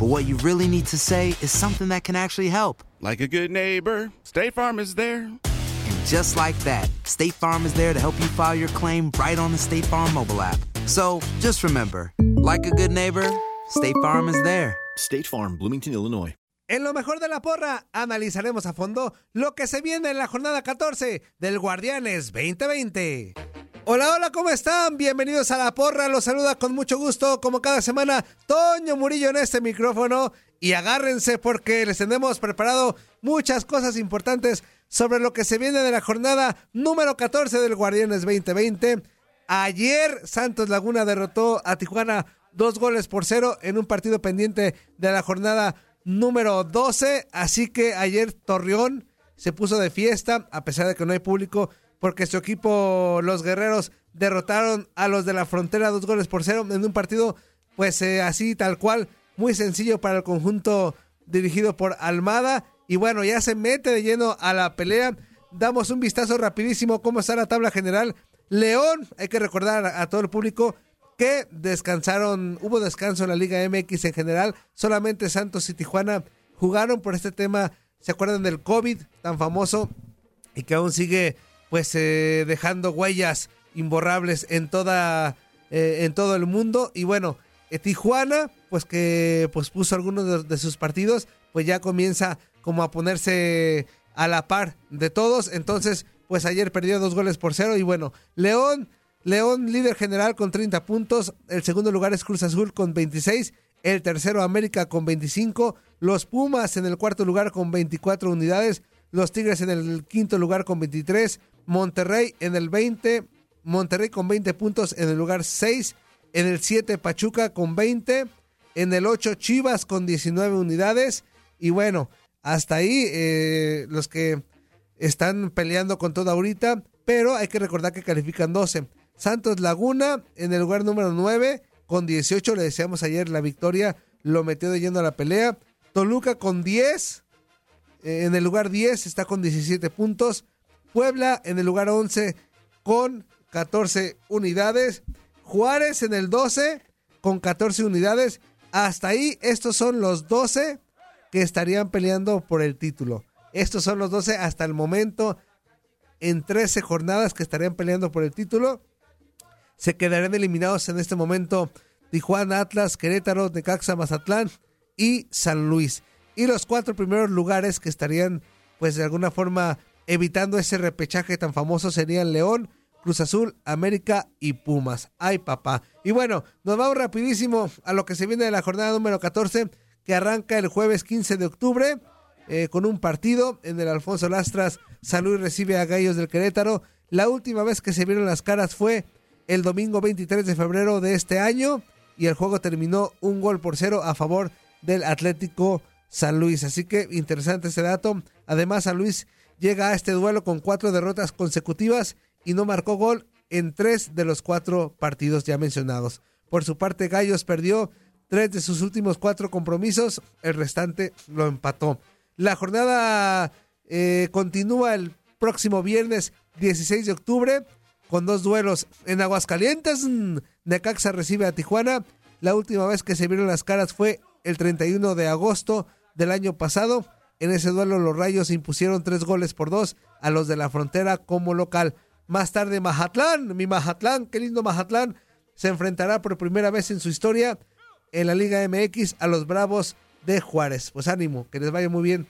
but what you really need to say is something that can actually help. Like a good neighbor, State Farm is there. And just like that, State Farm is there to help you file your claim right on the State Farm mobile app. So just remember, like a good neighbor, State Farm is there. State Farm, Bloomington, Illinois. En lo mejor de la porra, analizaremos a fondo lo que se viene en la jornada 14 del Guardianes 2020. Hola, hola, ¿cómo están? Bienvenidos a la porra. Los saluda con mucho gusto, como cada semana, Toño Murillo en este micrófono. Y agárrense porque les tenemos preparado muchas cosas importantes sobre lo que se viene de la jornada número 14 del Guardianes 2020. Ayer Santos Laguna derrotó a Tijuana dos goles por cero en un partido pendiente de la jornada número 12. Así que ayer Torreón se puso de fiesta, a pesar de que no hay público, porque su equipo, los guerreros, derrotaron a los de la frontera dos goles por cero en un partido, pues eh, así tal cual, muy sencillo para el conjunto dirigido por Almada. Y bueno, ya se mete de lleno a la pelea. Damos un vistazo rapidísimo cómo está la tabla general. León, hay que recordar a, a todo el público que descansaron, hubo descanso en la Liga MX en general, solamente Santos y Tijuana jugaron por este tema, ¿se acuerdan del COVID tan famoso y que aún sigue pues eh, dejando huellas imborrables en toda eh, en todo el mundo. Y bueno, eh, Tijuana pues que pues puso algunos de, de sus partidos, pues ya comienza como a ponerse a la par de todos, entonces pues ayer perdió dos goles por cero y bueno, León León líder general con 30 puntos, el segundo lugar es Cruz Azul con 26, el tercero América con 25, los Pumas en el cuarto lugar con 24 unidades, los Tigres en el quinto lugar con 23, Monterrey en el 20, Monterrey con 20 puntos en el lugar 6, en el 7 Pachuca con 20, en el 8 Chivas con 19 unidades y bueno, hasta ahí eh, los que están peleando con todo ahorita, pero hay que recordar que califican 12. Santos Laguna en el lugar número 9 con 18. Le deseamos ayer la victoria. Lo metió de lleno a la pelea. Toluca con 10. eh, en el lugar 10 está con 17 puntos. Puebla en el lugar 11 con 14 unidades. Juárez en el 12 con 14 unidades. Hasta ahí estos son los 12 que estarían peleando por el título. Estos son los 12 hasta el momento en 13 jornadas que estarían peleando por el título se quedarán eliminados en este momento Tijuana, Atlas, Querétaro, Necaxa, Mazatlán y San Luis. Y los cuatro primeros lugares que estarían, pues de alguna forma, evitando ese repechaje tan famoso serían León, Cruz Azul, América y Pumas. Ay, papá. Y bueno, nos vamos rapidísimo a lo que se viene de la jornada número 14, que arranca el jueves 15 de octubre. eh, con un partido en el Alfonso Lastras, San Luis recibe a Gallos del Querétaro. La última vez que se vieron las caras fue el domingo 23 de febrero de este año y el juego terminó un gol por cero a favor del Atlético San Luis. Así que interesante ese dato. Además, San Luis llega a este duelo con cuatro derrotas consecutivas y no marcó gol en tres de los cuatro partidos ya mencionados. Por su parte, Gallos perdió tres de sus últimos cuatro compromisos, el restante lo empató. La jornada eh, continúa el próximo viernes 16 de octubre con dos duelos en Aguascalientes. Necaxa recibe a Tijuana. La última vez que se vieron las caras fue el 31 de agosto del año pasado. En ese duelo los Rayos impusieron tres goles por dos a los de la frontera como local. Más tarde Mazatlán, mi Mazatlán, qué lindo Mazatlán, se enfrentará por primera vez en su historia en la Liga MX a los Bravos de Juárez. Pues ánimo, que les vaya muy bien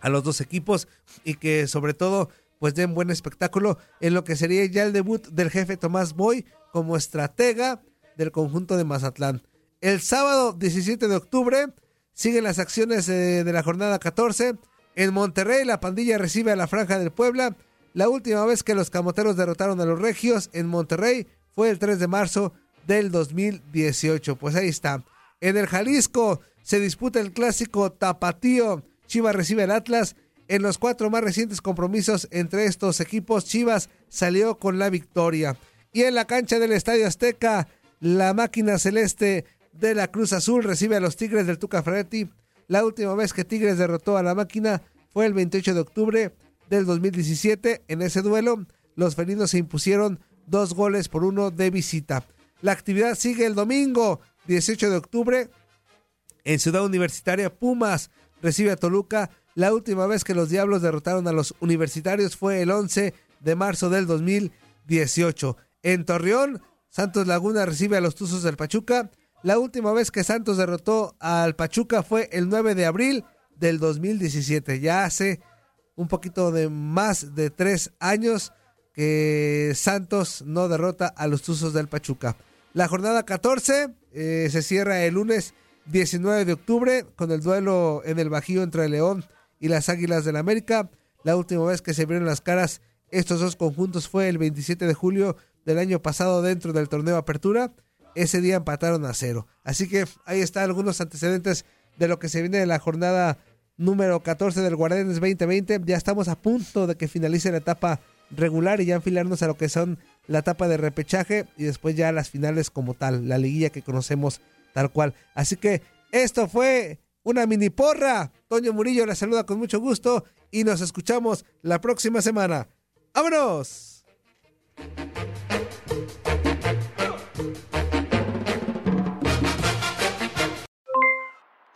a los dos equipos y que sobre todo pues den buen espectáculo en lo que sería ya el debut del jefe Tomás Boy como estratega del conjunto de Mazatlán. El sábado 17 de octubre siguen las acciones de, de la jornada 14. En Monterrey la pandilla recibe a la Franja del Puebla. La última vez que los camoteros derrotaron a los regios en Monterrey fue el 3 de marzo del 2018. Pues ahí está. En el Jalisco se disputa el clásico Tapatío. Chivas recibe al Atlas. En los cuatro más recientes compromisos entre estos equipos, Chivas salió con la victoria. Y en la cancha del Estadio Azteca, la máquina celeste de la Cruz Azul recibe a los Tigres del Tuca Ferretti. La última vez que Tigres derrotó a la máquina fue el 28 de octubre del 2017. En ese duelo, los felinos se impusieron dos goles por uno de visita. La actividad sigue el domingo 18 de octubre en Ciudad Universitaria. Pumas recibe a Toluca. La última vez que los Diablos derrotaron a los universitarios fue el 11 de marzo del 2018. En Torreón, Santos Laguna recibe a los Tuzos del Pachuca. La última vez que Santos derrotó al Pachuca fue el 9 de abril del 2017. Ya hace un poquito de más de tres años que Santos no derrota a los Tuzos del Pachuca. La jornada 14 eh, se cierra el lunes 19 de octubre con el duelo en el Bajío entre León y las Águilas del la América. La última vez que se vieron las caras estos dos conjuntos fue el 27 de julio del año pasado dentro del torneo Apertura. Ese día empataron a cero. Así que ahí están algunos antecedentes de lo que se viene de la jornada número 14 del Guardianes 2020. Ya estamos a punto de que finalice la etapa regular y ya enfilarnos a lo que son la etapa de repechaje y después ya las finales como tal, la liguilla que conocemos tal cual. Así que esto fue una mini porra. Toño Murillo la saluda con mucho gusto y nos escuchamos la próxima semana. ¡Vámonos!